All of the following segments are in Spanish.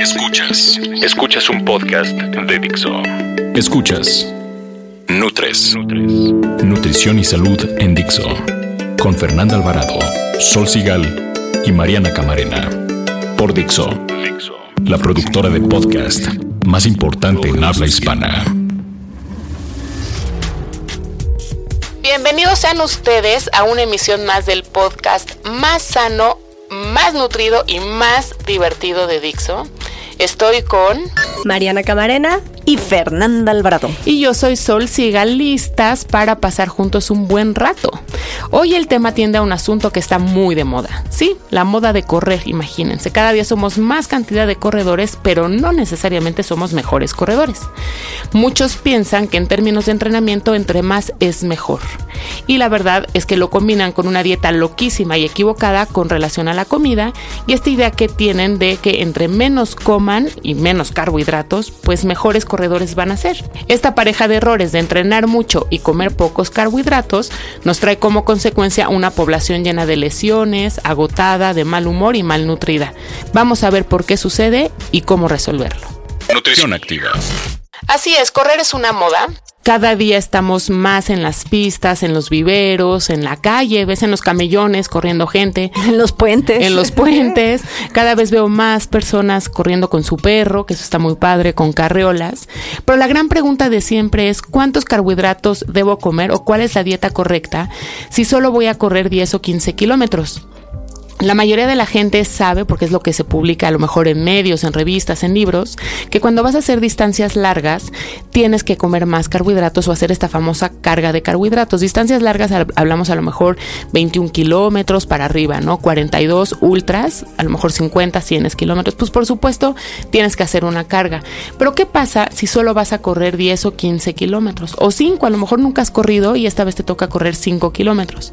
Escuchas. Escuchas un podcast de Dixo. Escuchas. Nutres. Nutrición y salud en Dixo. Con Fernanda Alvarado, Sol Sigal y Mariana Camarena. Por Dixo. La productora de podcast más importante en habla hispana. Bienvenidos sean ustedes a una emisión más del podcast más sano, más nutrido y más divertido de Dixo. Estoy con Mariana Camarena y Fernanda Alvarado. Y yo soy Sol Sigal, listas para pasar juntos un buen rato. Hoy el tema tiende a un asunto que está muy de moda. Sí, la moda de correr, imagínense. Cada día somos más cantidad de corredores, pero no necesariamente somos mejores corredores. Muchos piensan que en términos de entrenamiento, entre más es mejor. Y la verdad es que lo combinan con una dieta loquísima y equivocada con relación a la comida y esta idea que tienen de que entre menos coman y menos carbohidratos, pues mejores corredores van a ser. Esta pareja de errores de entrenar mucho y comer pocos carbohidratos nos trae como consecuencia una población llena de lesiones, agotada, de mal humor y malnutrida. Vamos a ver por qué sucede y cómo resolverlo. Nutrición activa. Así es, correr es una moda. Cada día estamos más en las pistas, en los viveros, en la calle, ves en los camellones corriendo gente. En los puentes. En los puentes. Cada vez veo más personas corriendo con su perro, que eso está muy padre, con carreolas. Pero la gran pregunta de siempre es cuántos carbohidratos debo comer o cuál es la dieta correcta si solo voy a correr 10 o 15 kilómetros. La mayoría de la gente sabe, porque es lo que se publica a lo mejor en medios, en revistas, en libros, que cuando vas a hacer distancias largas tienes que comer más carbohidratos o hacer esta famosa carga de carbohidratos. Distancias largas hablamos a lo mejor 21 kilómetros para arriba, ¿no? 42 ultras, a lo mejor 50, 100 kilómetros. Pues por supuesto tienes que hacer una carga. Pero ¿qué pasa si solo vas a correr 10 o 15 kilómetros? O 5, a lo mejor nunca has corrido y esta vez te toca correr 5 kilómetros.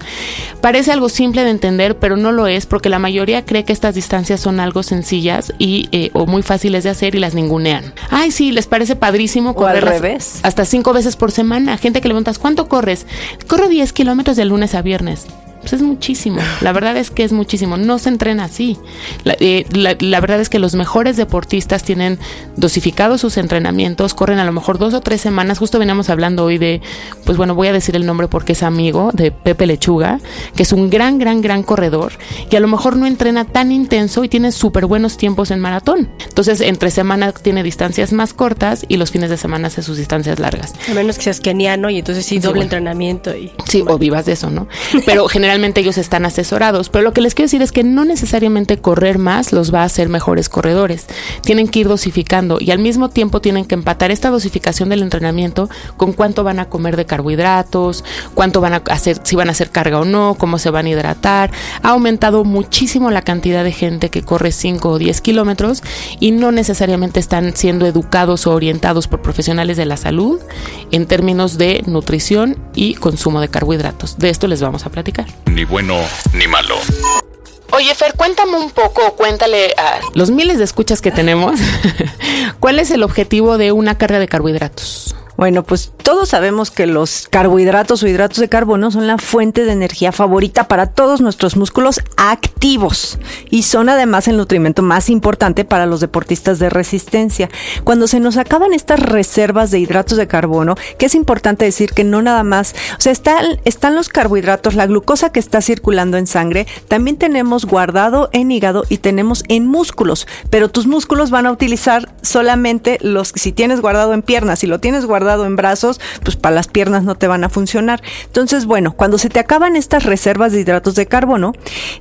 Parece algo simple de entender, pero no lo es la mayoría cree que estas distancias son algo sencillas y eh, o muy fáciles de hacer y las ningunean. Ay, sí, les parece padrísimo correr al revés. hasta cinco veces por semana. Gente que le preguntas, ¿cuánto corres? Corro 10 kilómetros de lunes a viernes. Pues es muchísimo. La verdad es que es muchísimo. No se entrena así. La, eh, la, la, verdad es que los mejores deportistas tienen dosificados sus entrenamientos, corren a lo mejor dos o tres semanas. Justo veníamos hablando hoy de, pues bueno, voy a decir el nombre porque es amigo de Pepe Lechuga, que es un gran, gran, gran corredor y a lo mejor no entrena tan intenso y tiene súper buenos tiempos en maratón. Entonces, entre semana tiene distancias más cortas y los fines de semana hace sus distancias largas. A menos que seas keniano y entonces sí, doble bueno. entrenamiento. y Sí, bueno. o vivas de eso, ¿no? Pero generalmente ellos están asesorados. Pero lo que les quiero decir es que no necesariamente correr más los va a hacer mejores corredores. Tienen que ir dosificando y al mismo tiempo tienen que empatar esta dosificación del entrenamiento con cuánto van a comer de carbohidratos, cuánto van a hacer, si van a hacer carga o no, cómo se van a hidratar. Ha aumentado muchísimo la cantidad de gente que corre 5 o 10 kilómetros y no necesariamente están siendo educados o orientados por profesionales de la salud en términos de nutrición y consumo de carbohidratos. De esto les vamos a platicar ni bueno ni malo. Oye, Fer, cuéntame un poco, cuéntale a los miles de escuchas que tenemos, ¿cuál es el objetivo de una carga de carbohidratos? Bueno, pues todos sabemos que los carbohidratos o hidratos de carbono son la fuente de energía favorita para todos nuestros músculos activos y son además el nutrimento más importante para los deportistas de resistencia. Cuando se nos acaban estas reservas de hidratos de carbono, que es importante decir que no nada más, o sea, están, los carbohidratos, la glucosa que está circulando en sangre, también tenemos guardado en hígado y tenemos en músculos, pero tus músculos van a utilizar solamente los, si tienes guardado en piernas, si lo tienes guardado en brazos, brazos, pues para las piernas no te van a funcionar. Entonces, bueno, cuando se te acaban estas reservas de hidratos de carbono,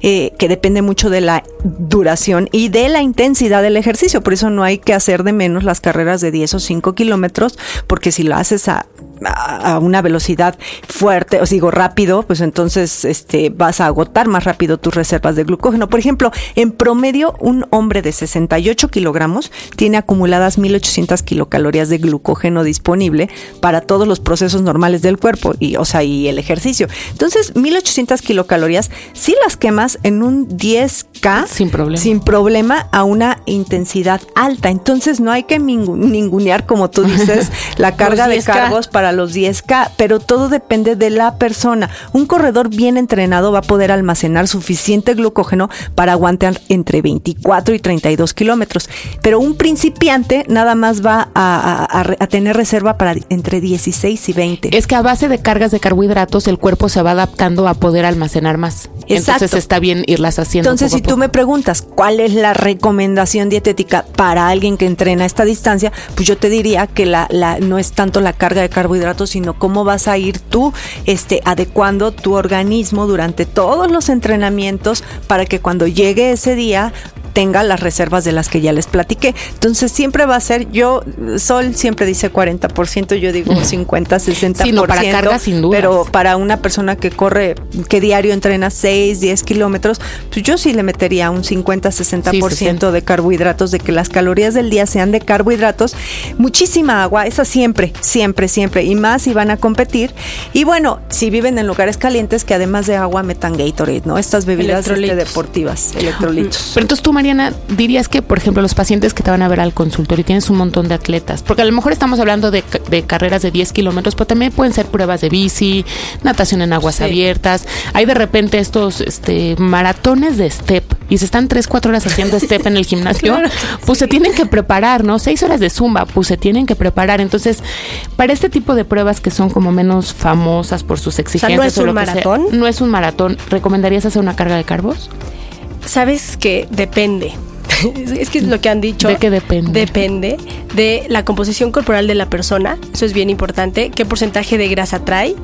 eh, que depende mucho de la duración y de la intensidad del ejercicio, por eso no hay que hacer de menos las carreras de 10 o 5 kilómetros, porque si lo haces a a una velocidad fuerte, os digo rápido, pues entonces este, vas a agotar más rápido tus reservas de glucógeno. Por ejemplo, en promedio, un hombre de 68 kilogramos tiene acumuladas 1800 kilocalorías de glucógeno disponible para todos los procesos normales del cuerpo y, o sea, y el ejercicio. Entonces, 1800 kilocalorías, si las quemas en un 10K sin problema, sin problema a una intensidad alta. Entonces, no hay que ningunear, como tú dices, la carga de cargos para los 10K, pero todo depende de la persona. Un corredor bien entrenado va a poder almacenar suficiente glucógeno para aguantar entre 24 y 32 kilómetros, pero un principiante nada más va a, tener reserva para entre 16 y 20. Es que a base de cargas de carbohidratos el cuerpo se va adaptando a poder almacenar más. Entonces está bien irlas haciendo. Entonces, si tú me preguntas cuál es la recomendación dietética para alguien que entrena esta distancia, pues yo te diría que la, la no es tanto la carga de carbohidratos, sino cómo vas a ir tú este, adecuando tu organismo durante todos los entrenamientos para que cuando llegue ese día tenga las reservas de las que ya les platiqué. Entonces siempre va a ser, yo, Sol siempre dice 40%, yo digo 50, 60%. Sí, para carga sin duda. Pero para una persona que corre, que diario entrena 6, 10 kilómetros, pues yo sí le metería un 50, 60% de carbohidratos, de que las calorías del día sean de carbohidratos. Muchísima agua, esa siempre, siempre, siempre. Y más si van a competir. Y bueno, si viven en lugares calientes, que además de agua metan Gatorade, ¿no? Estas bebidas este, deportivas, electrolitos. Pero entonces tú, Mariana, dirías que, por ejemplo, los pacientes que te van a ver al consultorio, tienes un montón de atletas, porque a lo mejor estamos hablando de, carreras de 10 kilómetros, pero también pueden ser pruebas de bici, natación en aguas abiertas. Hay de repente estos este, maratones de step y se están 3, 4 horas haciendo step en el gimnasio, pues se tienen que preparar, ¿no? 6 horas de zumba, pues se tienen que preparar. Entonces, para este tipo de pruebas que son como menos famosas por sus exigencias, no es un maratón. no es un maratón. ¿Recomendarías hacer una carga de carbos? Sabes que depende. es que es lo que han dicho. ¿De qué depende? Depende de la composición corporal de la persona. Eso es bien importante. ¿Qué porcentaje de grasa trae?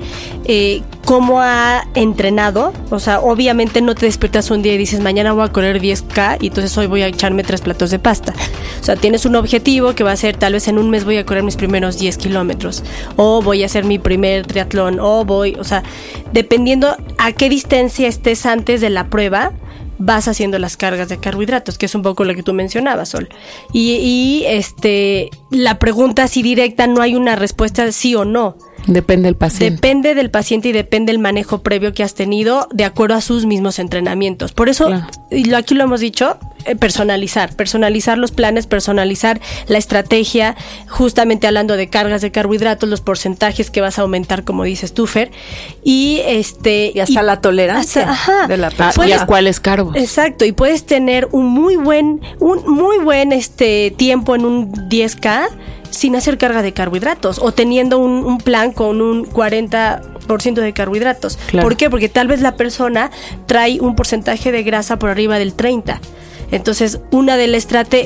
Eh, ¿Cómo ha entrenado? O sea, obviamente no te despiertas un día y dices, mañana voy a correr 10K y entonces hoy voy a echarme tres platos de pasta. O sea, tienes un objetivo que va a ser, tal vez en un mes voy a correr mis primeros 10 kilómetros. O voy a hacer mi primer triatlón. O voy, o sea, dependiendo a qué distancia estés antes de la prueba vas haciendo las cargas de carbohidratos, que es un poco lo que tú mencionabas, Sol. Y, y este, la pregunta así directa, no hay una respuesta sí o no. Depende del paciente. Depende del paciente y depende del manejo previo que has tenido de acuerdo a sus mismos entrenamientos. Por eso, y aquí lo hemos dicho, eh, personalizar, personalizar los planes, personalizar la estrategia, justamente hablando de cargas de carbohidratos, los porcentajes que vas a aumentar, como dices tú, Fer, y este y hasta la tolerancia de la persona. y a cuáles cargos. Exacto, y puedes tener un muy buen un muy buen este tiempo en un 10K sin hacer carga de carbohidratos o teniendo un, plan con un 40% de carbohidratos. ¿Por qué? Porque tal vez la persona trae un porcentaje de grasa por arriba del 30. Entonces, una de, la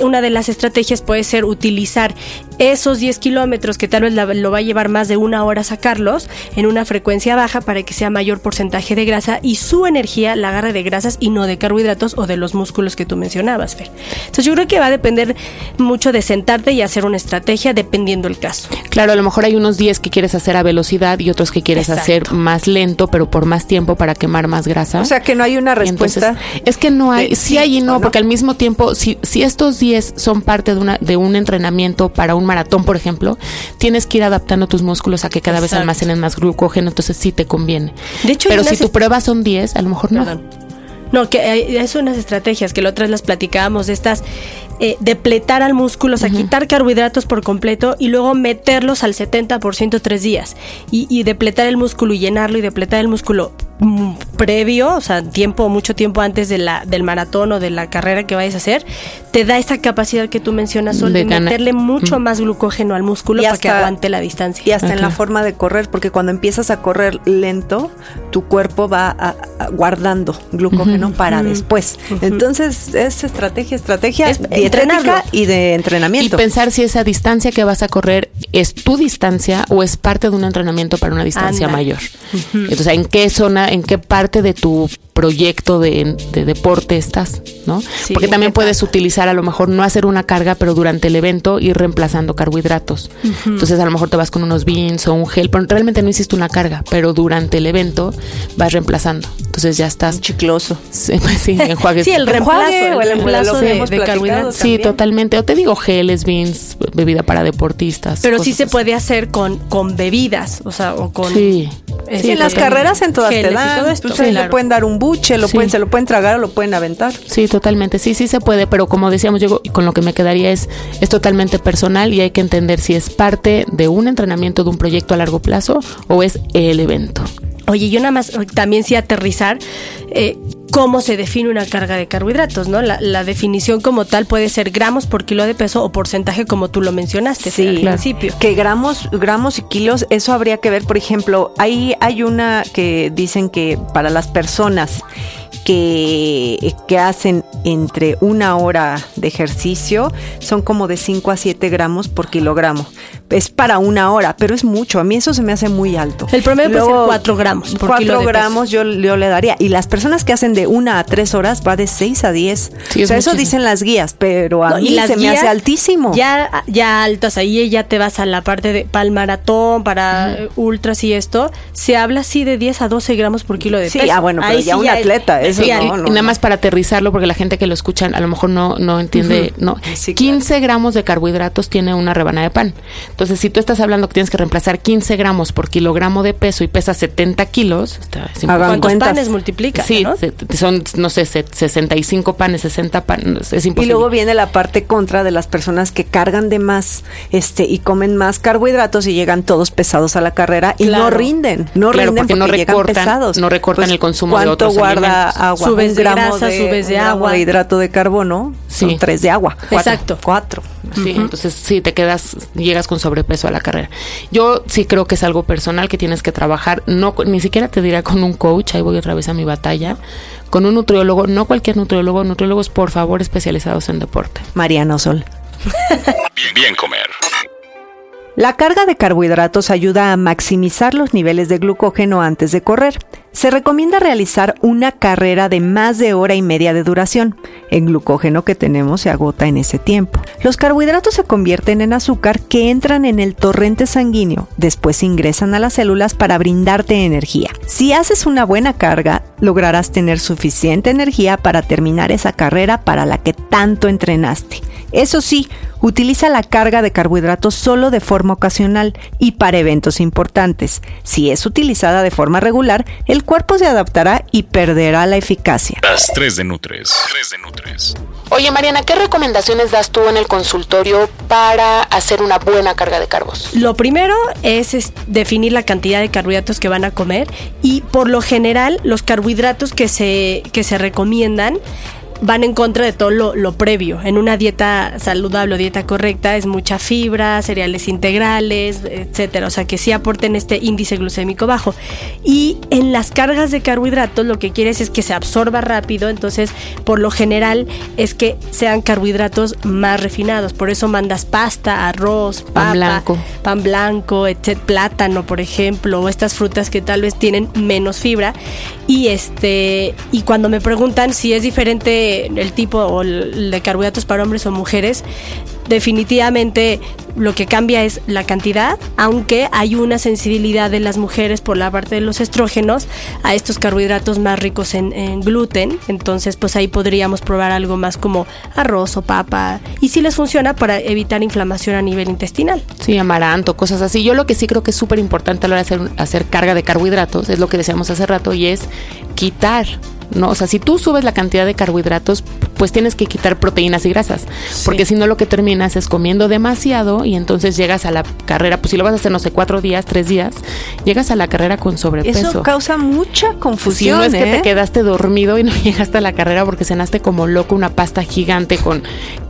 una de las estrategias puede ser utilizar esos 10 kilómetros que tal vez lo va a llevar más de una hora sacarlos en una frecuencia baja para que sea mayor porcentaje de grasa y su energía la agarre de grasas y no de carbohidratos o de los músculos que tú mencionabas, Fer. Entonces, yo creo que va a depender mucho de sentarte y hacer una estrategia dependiendo el caso. Claro, a lo mejor hay unos 10 que quieres hacer a velocidad y otros que quieres hacer más lento, pero por más tiempo para quemar más grasa. O sea, que no hay una respuesta. es que no hay, sí, hay y no, porque al mismo mismo tiempo, si, si estos 10 son parte de, una, de un entrenamiento para un maratón, por ejemplo, tienes que ir adaptando tus músculos a que cada vez almacenen más glucógeno, entonces sí te conviene. De hecho, Pero si tu prueba son 10, a lo mejor no. No, que es unas estrategias que la otra vez las platicábamos, de estas eh, depletar al músculo, o sea, quitar carbohidratos por completo y luego meterlos al 70% tres días. Y, y depletar el músculo y llenarlo y depletar el músculo mm, previo, o sea, tiempo, mucho tiempo antes de la, del maratón o de la carrera que vayas a hacer, te da esa capacidad que tú mencionas, Sol, De meterle mucho más glucógeno al músculo Y para que hasta- aguante la distancia. Y hasta en la forma de correr, porque cuando empiezas a correr lento, tu cuerpo va a- a- guardando glucógeno para después. Entonces, es estrategia, estrategia Es dietética y de Y entrenamiento. pensar si esa distancia que vas a correr es tu distancia o es parte de un entrenamiento para una distancia mayor. Entonces, ¿en qué zona, en qué parte de tu proyecto de, de deporte estás? ¿no? Sí, Porque también ¿qué puedes utilizar a lo mejor no hacer una carga, pero durante el evento ir reemplazando carbohidratos. Entonces, a lo mejor te vas con unos beans o un gel, pero realmente no hiciste una carga, pero durante el evento vas reemplazando. Entonces ya estás Chicloso. Sí, pues sí, enjuagues. Sí, el Enjuague, reemplazo, o el de, carbohidratos. Sí, totalmente. O te digo geles, beans, bebida para deportistas. Pero sí se así. puede hacer con, con bebidas, o sea, o con... Sí. este, Sí, en las con carreras en todas te dan. todo esto. Pues, ahí Sí, le pueden dar un buche, lo Sí. pueden, se lo pueden tragar o lo pueden aventar. Sí, totalmente. Sí, sí se puede, pero como decíamos, yo con lo que me quedaría es, es totalmente personal y hay que entender si es parte de un entrenamiento de un proyecto a largo plazo o es el evento. Oye, yo nada más también sí aterrizar eh, cómo se define una carga de carbohidratos, ¿no? La, la definición como tal puede ser gramos por kilo de peso o porcentaje como tú lo mencionaste Sí, al claro. principio. Que gramos, gramos y kilos, eso habría que ver, por ejemplo, ahí hay una que dicen que para las personas que, que hacen entre una hora de ejercicio son como de 5 a 7 gramos por kilogramo. Es para una hora, pero es mucho. A mí eso se me hace muy alto. El promedio puede ser Luego, cuatro gramos por cuatro kilo de peso. gramos yo, yo le daría. Y las personas que hacen de una a tres horas va de 6 a 10. Sí, o es sea, eso dicen las guías, pero a No, mí se me hace altísimo. Ya, ya altas, ahí ya te vas a la parte de para el maratón, para ultras y esto. Se habla así de 10 a 12 gramos por kilo de Sí, peso. ah, bueno, pero Ahí ya sí un atleta, eso sí, no, no. y nada más para aterrizarlo, porque la gente que lo escuchan a lo mejor no, no entiende, no. Sí, claro. 15 gramos de carbohidratos tiene una rebanada de pan. Entonces, si tú estás hablando que tienes que reemplazar 15 gramos por kilogramo de peso y pesas 70 kilos, está, es Hagan imposible. ¿Cuántos cuentas. panes multiplica? Sí, ¿no? se- son, no sé, se- 65 panes, 60 panes, es Y imposible. luego viene la parte contra de las personas que cargan de más este y comen más carbohidratos y llegan todos pesados a la carrera y no Claro. rinden, no Claro, rinden porque no llegan recortan- pesados. Pues, no recortan el consumo de ¿cuánto otros guarda alimentos? agua? Subes Un de grasa, subes de un gramo agua. de hidrato de carbono Sí. son tres de agua. Cuatro. Exacto. Cuatro. Sí, entonces sí, te quedas, llegas con sobrepeso a la carrera. Yo sí creo que es algo personal que tienes que trabajar, no ni siquiera te dirá con un coach, ahí voy otra vez a mi batalla, con un nutriólogo, no cualquier nutriólogo, nutriólogos por favor especializados en deporte. Mariano Sol. Bien, bien comer. La carga de carbohidratos ayuda a maximizar los niveles de glucógeno antes de correr. Se recomienda realizar una carrera de más de hora y media de duración. El glucógeno que tenemos se agota en ese tiempo. Los carbohidratos se convierten en azúcar que entran en el torrente sanguíneo, después ingresan a las células para brindarte energía. Si haces una buena carga, lograrás tener suficiente energía para terminar esa carrera para la que tanto entrenaste. Eso sí, utiliza la carga de carbohidratos solo de forma ocasional y para eventos importantes. Si es utilizada de forma regular, el cuerpo se adaptará y perderá la eficacia. Las 3 de Nutres. 3 de Nutres. Oye Mariana, ¿qué recomendaciones das tú en el consultorio para hacer una buena carga de carbos? Lo primero es, es definir la cantidad de carbohidratos que van a comer y por lo general los carbohidratos que se, que se recomiendan van en contra de todo lo, lo previo. En una dieta saludable o dieta correcta es mucha fibra, cereales integrales, etcétera. O sea que sí aporten este índice glucémico bajo. Y en las cargas de carbohidratos lo que quieres es que se absorba rápido. Entonces, por lo general es que sean carbohidratos más refinados. Por eso mandas pasta, arroz, Pan blanco. pan blanco, etc, plátano, por ejemplo, o estas frutas que tal vez tienen menos fibra. Y este y cuando me preguntan si es diferente el tipo de carbohidratos para hombres o mujeres, definitivamente lo que cambia es la cantidad, aunque hay una sensibilidad de las mujeres por la parte de los estrógenos a estos carbohidratos más ricos en, en gluten. Entonces, pues ahí podríamos probar algo más como arroz o papa. Y si les funciona para evitar inflamación a nivel intestinal. Sí, amaranto, cosas así. Yo lo que sí creo que es súper importante a la hora de hacer, hacer carga de carbohidratos es lo que decíamos hace rato y es quitar ¿no? O sea, si tú subes la cantidad de carbohidratos, pues tienes que quitar proteínas y grasas, porque si no lo que terminas es comiendo demasiado y entonces llegas a la carrera, pues si lo vas a hacer, no sé, cuatro días, tres días, llegas a la carrera con sobrepeso. Eso causa mucha Si confusión. no es que te ¿eh? quedaste dormido y no llegaste a la carrera porque cenaste como loco una pasta gigante con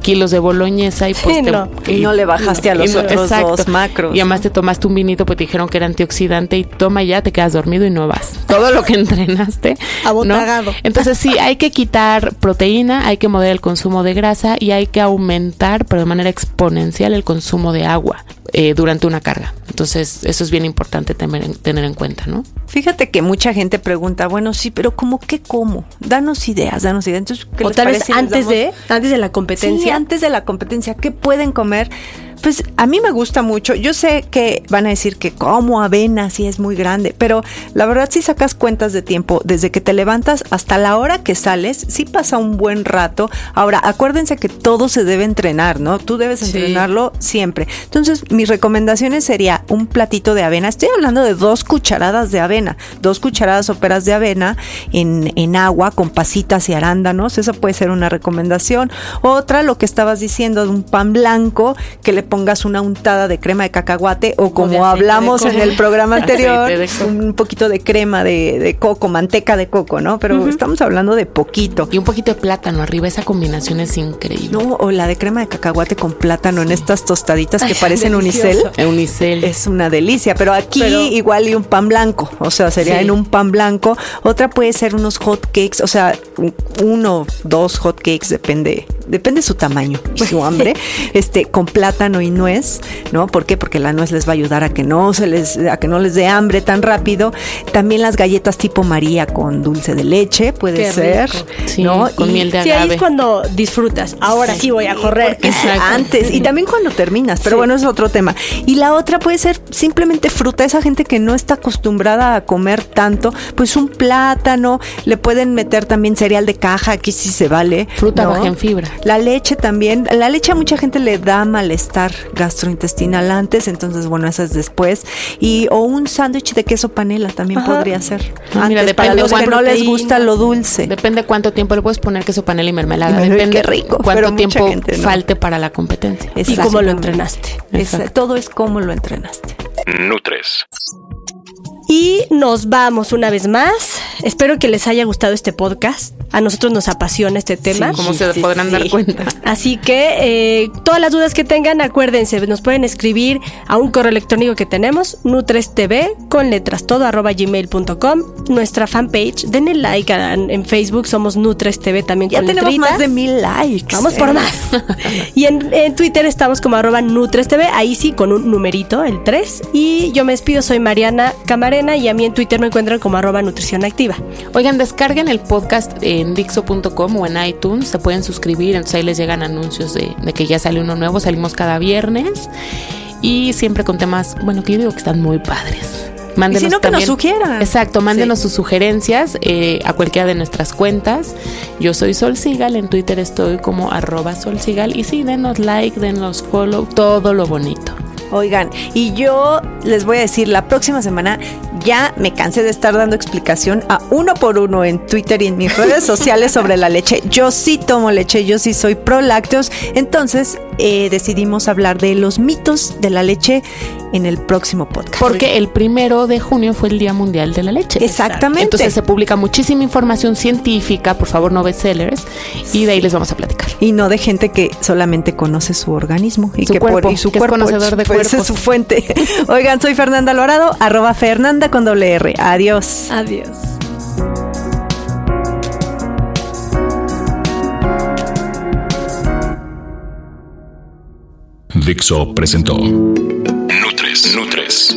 kilos de boloñesa y pues Sí, te- no. Y no le bajaste a los otros dos macros, Y además te tomaste un vinito porque te dijeron que era antioxidante y toma ya, te quedas dormido y no vas. Todo lo que entrenaste. ¿no? Abotagado. Entonces sí, hay que quitar proteína, hay que moderar el consumo de grasa y hay que aumentar, pero de manera exponencial, el consumo de agua eh, durante una carga. Entonces eso es bien importante tener en, tener en cuenta, ¿no? Fíjate que mucha gente pregunta, bueno, sí, pero ¿cómo qué como? Danos ideas, danos ideas. Entonces, ¿qué O les tal vez antes de, antes de la Sí, competencia. antes de la competencia, ¿qué pueden comer? Pues a mí me gusta mucho. Yo sé que van a decir que como avena sí es muy grande, pero la verdad si sacas cuentas de tiempo, desde que te levantas hasta la hora que sales, sí pasa un buen rato. Ahora, acuérdense que todo se debe entrenar, ¿no? Tú debes Sí. entrenarlo siempre. Entonces, mis recomendaciones sería un platito de avena. Estoy hablando de dos cucharadas de avena, dos cucharadas soperas de avena en, en agua con pasitas y arándanos. Esa puede ser una recomendación. Otra, lo que estabas diciendo, de un pan blanco que le pongas una untada de crema de cacahuate o como hablamos en el programa anterior, un poquito de crema de, de coco, manteca de coco, ¿no? Pero estamos hablando de poquito. Y un poquito de plátano arriba, esa combinación es increíble. No, o la de crema de cacahuate con plátano en estas tostaditas que parecen unicel. Unicel. Es una delicia, pero aquí Pero- igual y un pan blanco, o sea, sería Sí. en un pan blanco. Otra puede ser unos hot cakes, o sea, uno, dos hot cakes, depende, depende su tamaño y su hambre, este, con plátano y nuez, ¿no? ¿Por qué? Porque la nuez les va a ayudar a que no se les, a que no les dé hambre tan rápido. También las galletas tipo María con dulce de leche, puede Qué ser, rico. Sí, ¿no? con Y- miel de Sí, ahí agave. es cuando disfrutas. Ahora sí, voy a correr. antes y también cuando terminas, pero Sí. bueno, es otro tema. Y la otra puede ser simplemente fruta, esa gente que no está acostumbrada a comer tanto, pues un plátano, le pueden meter también cereal de caja, aquí sí se vale. Fruta ¿no? baja en fibra. La leche también, la leche a mucha gente le da malestar gastrointestinal antes, entonces bueno, esa es después. Y o un sándwich de queso panela también Ajá. podría ser. Ah, mira, antes, para depende los que cuánto no les gusta lo dulce. Depende cuánto tiempo le puedes poner queso panela y mermelada. Depende qué rico, cuánto pero mucha tiempo gente no. falte para la competencia. Y cómo lo entrenaste. Es- Exacto. todo es cómo lo entrenaste. Nutres. Y nos vamos una vez más. Espero que les haya gustado este podcast. A nosotros nos apasiona este tema. Como se sí, podrán dar sí. cuenta. Así que eh, todas las dudas que tengan, acuérdense, nos pueden escribir a un correo electrónico que tenemos, nutrestv, con letras todo, arroba gmail.com. Nuestra fanpage, denle like a- en Facebook, somos nutrestv también Ya con tenemos letritas. más de mil likes. Vamos por ¿eh? más. y en, en Twitter estamos como arroba nutrestv, ahí sí, con un numerito, el 3. Y yo me despido, soy Mariana Camarena y a mí en Twitter me encuentran como arroba nutrición activa. Oigan, descarguen el podcast en Dixo.com o en iTunes. Se pueden suscribir, entonces ahí les llegan anuncios de, de que ya sale uno nuevo. Salimos cada viernes y siempre con temas, bueno, que yo digo que están muy padres. Mándenos Y si no, que nos sugieran. Exacto, mándenos Sí. sus sugerencias eh, a cualquiera de nuestras cuentas. Yo soy Sol Sigal, en Twitter estoy como arroba Sol Sigal. Y sí, denos like, denos follow, todo lo bonito. Oigan, y yo les voy a decir, la próxima semana ya me cansé de estar dando explicación a uno por uno en Twitter y en mis redes sociales sobre la leche. Yo sí tomo leche, yo sí soy pro lácteos. Entonces eh, decidimos hablar de los mitos de la leche en el próximo podcast. Porque el primero de junio fue el Día Mundial de la Leche. Exactamente. Entonces se publica muchísima información científica, por favor no bestsellers, y de ahí les vamos a platicar. y no de gente que solamente conoce su organismo y Su que cuerpo, y su que es cuerpo conocedor de pues, es su fuente. Oigan, soy Fernanda Alvarado, arroba Fernanda con doble R. Adiós. Adiós. Dixo presentó Nutres. Nutres.